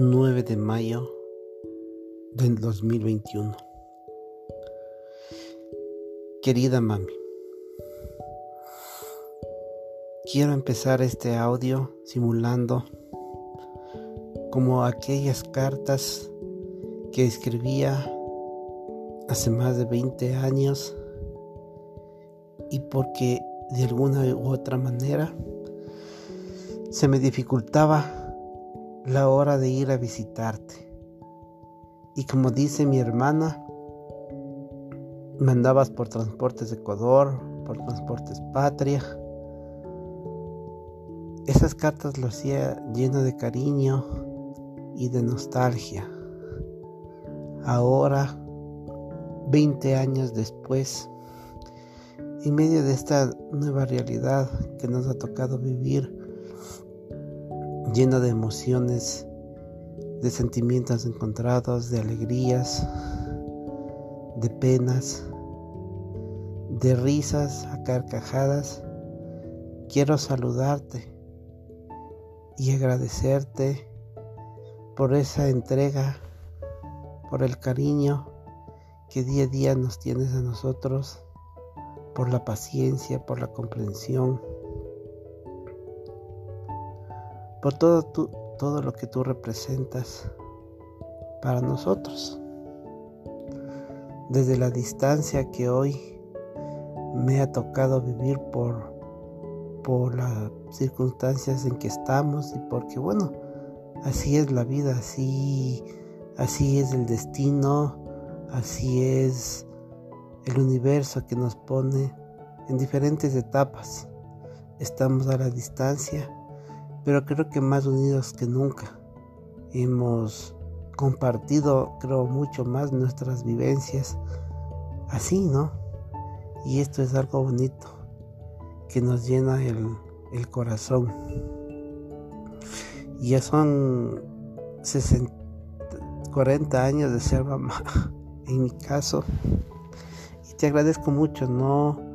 9 de mayo del 2021. Querida mami, quiero empezar este audio simulando como aquellas cartas que escribía hace más de 20 años y porque de alguna u otra manera se me dificultaba la hora de ir a visitarte. Y como dice mi hermana, mandabas por Transportes de Ecuador, por Transportes Patria. Esas cartas lo hacía lleno de cariño y de nostalgia. Ahora, 20 años después, en medio de esta nueva realidad que nos ha tocado vivir, llena de emociones, de sentimientos encontrados, de alegrías, de penas, de risas a carcajadas. Quiero saludarte y agradecerte por esa entrega, por el cariño que día a día nos tienes a nosotros, por la paciencia, por la comprensión por todo, todo lo que tú representas para nosotros. Desde la distancia que hoy me ha tocado vivir por, por las circunstancias en que estamos y porque bueno, así es la vida, así, así es el destino, así es el universo que nos pone en diferentes etapas. Estamos a la distancia pero creo que más unidos que nunca. Hemos compartido, creo, mucho más nuestras vivencias así, ¿no? Y esto es algo bonito que nos llena el, el corazón. Ya son 60, 40 años de ser mamá, en mi caso. Y te agradezco mucho, no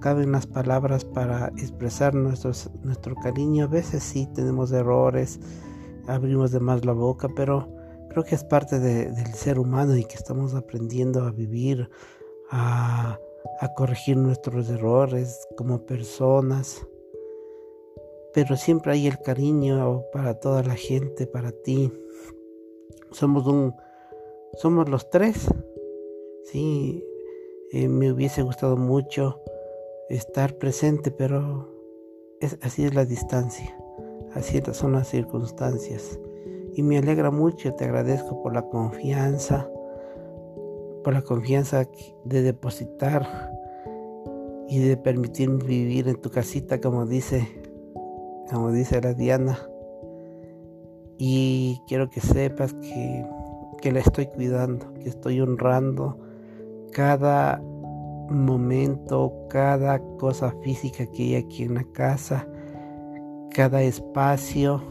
caben las palabras para expresar nuestros, nuestro cariño. A veces sí tenemos errores, abrimos de más la boca, pero creo que es parte del ser humano y que estamos aprendiendo a vivir, a, a corregir nuestros errores como personas. Pero siempre hay el cariño para toda la gente, para ti. Somos un, somos los tres. Sí, eh, me hubiese gustado mucho estar presente, pero es, así es la distancia, así son las circunstancias. Y me alegra mucho, te agradezco por la confianza, por la confianza de depositar y de permitirme vivir en tu casita, como dice, como dice la Diana. Y quiero que sepas que, que la estoy cuidando, que estoy honrando cada momento, cada cosa física que hay aquí en la casa, cada espacio,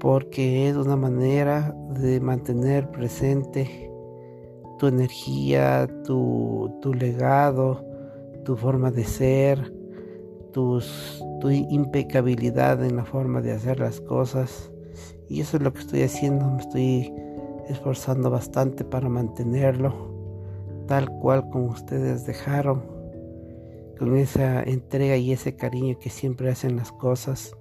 porque es una manera de mantener presente tu energía, tu, legado, tu forma de ser, tu impecabilidad en la forma de hacer las cosas. Y eso es lo que estoy haciendo, me estoy esforzando bastante para mantenerlo tal cual como ustedes dejaron, con esa entrega y ese cariño que siempre hacen las cosas.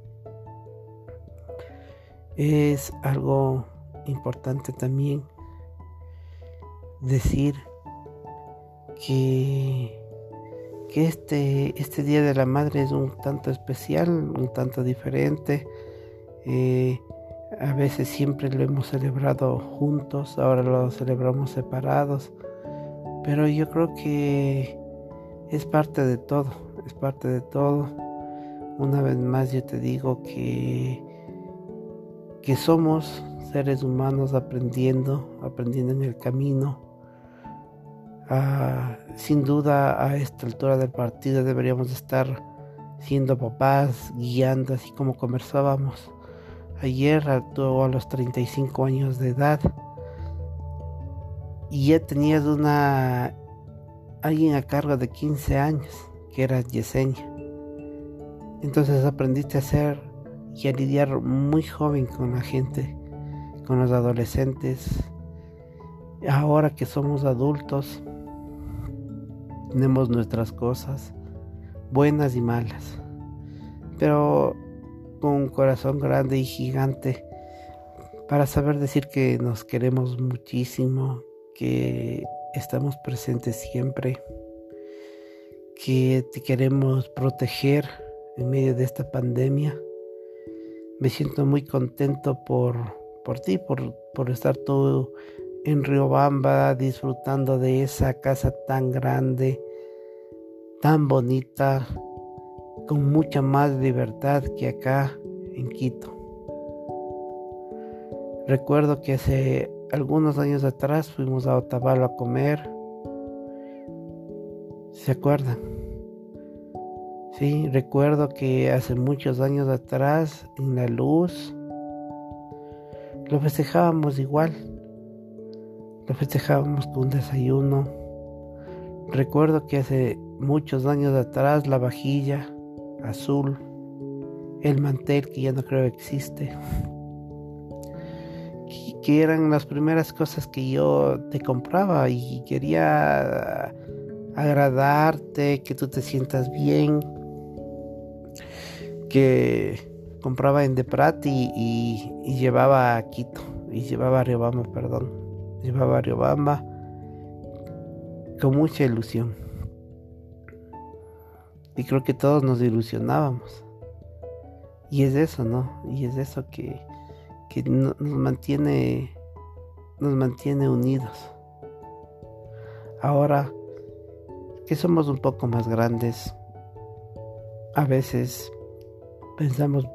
Es algo importante también decir que, que este, este Día de la Madre es un tanto especial, un tanto diferente. Eh, a veces siempre lo hemos celebrado juntos, ahora lo celebramos separados pero yo creo que es parte de todo, es parte de todo. Una vez más yo te digo que, que somos seres humanos aprendiendo, aprendiendo en el camino. Ah, sin duda a esta altura del partido deberíamos estar siendo papás, guiando, así como conversábamos ayer a, a los 35 años de edad y ya tenías una alguien a cargo de 15 años, que era Yesenia. Entonces aprendiste a ser y a lidiar muy joven con la gente, con los adolescentes. Ahora que somos adultos, tenemos nuestras cosas, buenas y malas, pero con un corazón grande y gigante para saber decir que nos queremos muchísimo, que estamos presentes siempre, que te queremos proteger en medio de esta pandemia. Me siento muy contento por, por ti, por, por estar tú en Riobamba disfrutando de esa casa tan grande, tan bonita, con mucha más libertad que acá en Quito. Recuerdo que hace algunos años atrás fuimos a Otavalo a comer. ¿Se acuerdan? Sí, recuerdo que hace muchos años atrás en la luz lo festejábamos igual. Lo festejábamos con un desayuno. Recuerdo que hace muchos años atrás la vajilla azul, el mantel que ya no creo existe que eran las primeras cosas que yo te compraba y quería agradarte, que tú te sientas bien, que compraba en Deprat y, y, llevaba a Quito, y llevaba a Riobamba, perdón, llevaba a Riobamba con mucha ilusión. Y creo que todos nos ilusionábamos. Y es eso, ¿no? Y es eso que que nos mantiene nos mantiene unidos. Ahora que somos un poco más grandes, a veces pensamos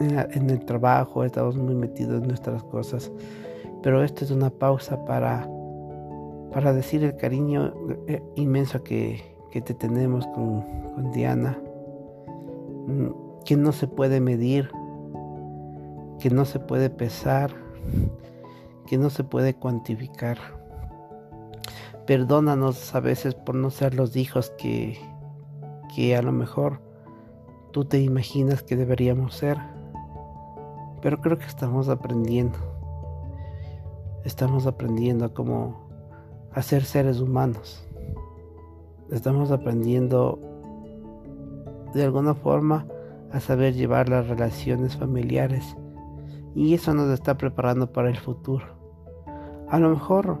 en, el trabajo, estamos muy metidos en nuestras cosas, pero esto es una pausa para, para decir el cariño eh, inmenso que, que te tenemos con, con Diana, mm, que no se puede medir que no se puede pesar, que no se puede cuantificar. Perdónanos a veces por no ser los hijos que, que a lo mejor tú te imaginas que deberíamos ser. Pero creo que estamos aprendiendo. Estamos aprendiendo cómo hacer seres humanos. Estamos aprendiendo de alguna forma a saber llevar las relaciones familiares y eso nos está preparando para el futuro. A lo mejor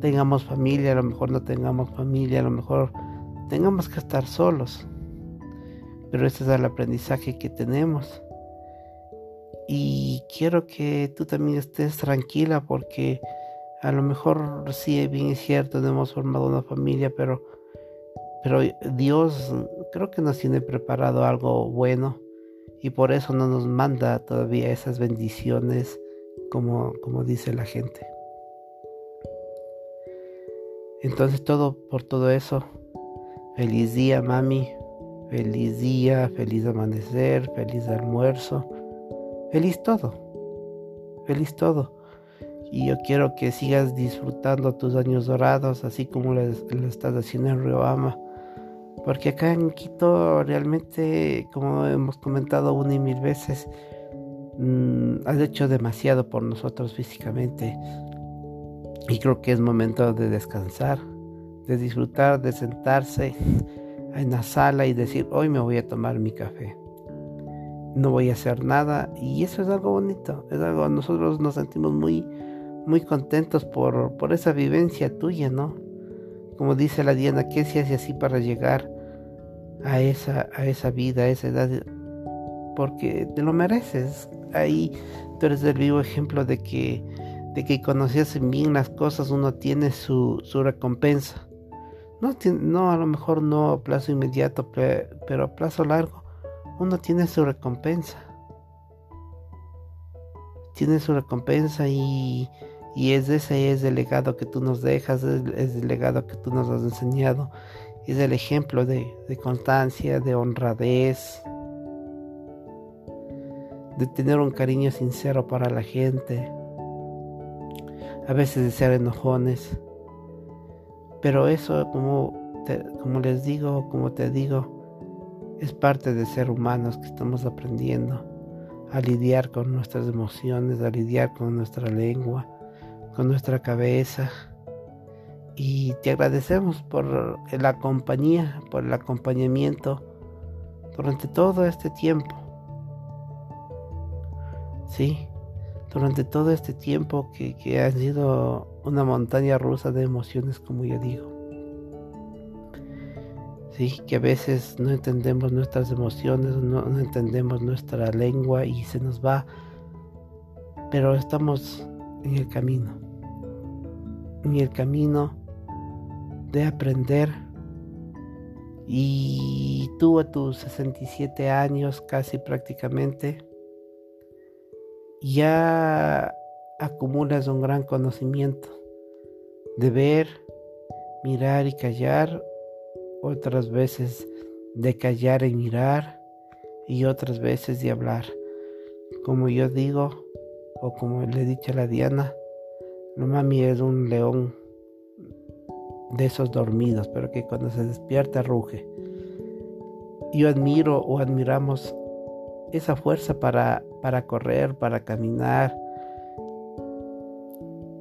tengamos familia, a lo mejor no tengamos familia, a lo mejor tengamos que estar solos. Pero ese es el aprendizaje que tenemos. Y quiero que tú también estés tranquila porque a lo mejor sí, bien es cierto, no hemos formado una familia, pero, pero Dios creo que nos tiene preparado algo bueno y por eso no nos manda todavía esas bendiciones como, como dice la gente. Entonces todo por todo eso, feliz día mami, feliz día, feliz amanecer, feliz almuerzo, feliz todo, feliz todo. Y yo quiero que sigas disfrutando tus años dorados, así como lo, estás haciendo en Riobama porque acá en Quito realmente, como hemos comentado una y mil veces, mm, has hecho demasiado por nosotros físicamente. Y creo que es momento de descansar, de disfrutar, de sentarse en la sala y decir, hoy me voy a tomar mi café. No voy a hacer nada. Y eso es algo bonito. Es algo, nosotros nos sentimos muy, muy contentos por, por esa vivencia tuya, ¿no? Como dice la Diana, ¿qué se hace así para llegar a esa, a esa vida, a esa edad, porque te lo mereces. Ahí tú eres el vivo ejemplo de que, de que conociese bien las cosas, uno tiene su, su recompensa. No, no, a lo mejor no a plazo inmediato, pero a plazo largo, uno tiene su recompensa. Tiene su recompensa y, y es ese es el legado que tú nos dejas, es el legado que tú nos has enseñado es el ejemplo de, constancia, de honradez, de tener un cariño sincero para la gente, a veces de ser enojones. Pero eso, como, como les digo, como te digo, es parte de ser humanos que estamos aprendiendo. a lidiar con nuestras emociones, a lidiar con nuestra lengua, con nuestra cabeza. Y te agradecemos por la compañía, por el acompañamiento durante todo este tiempo. Sí, durante todo este tiempo que, que ha sido una montaña rusa de emociones, como yo digo. Sí, que a veces no entendemos nuestras emociones, no, entendemos nuestra lengua y se nos va, pero estamos en el camino, en el camino de aprender. Y tú a tus 67 años casi prácticamente, ya acumulas un gran conocimiento de ver, mirar y callar otras veces de callar y mirar y otras veces de hablar. Como yo digo, o como le he dicho a la Diana, no mami es un león de esos dormidos, pero que cuando se despierta ruge. Yo admiro o admiramos esa fuerza para, para correr, para caminar,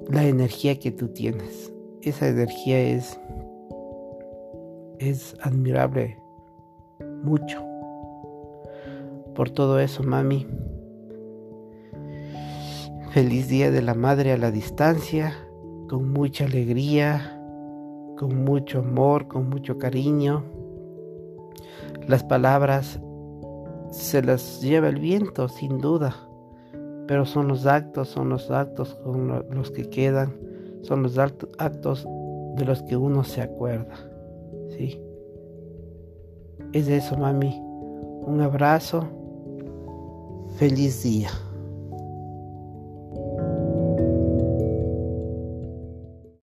la energía que tú tienes. Esa energía es es admirable mucho. Por todo eso, mami. Feliz Día de la Madre a la distancia, con mucha alegría, con mucho amor, con mucho cariño. Las palabras se las lleva el viento, sin duda, pero son los actos, son los actos con los que quedan, son los actos de los que uno se acuerda. Sí. Es eso, mami. Un abrazo. Feliz día.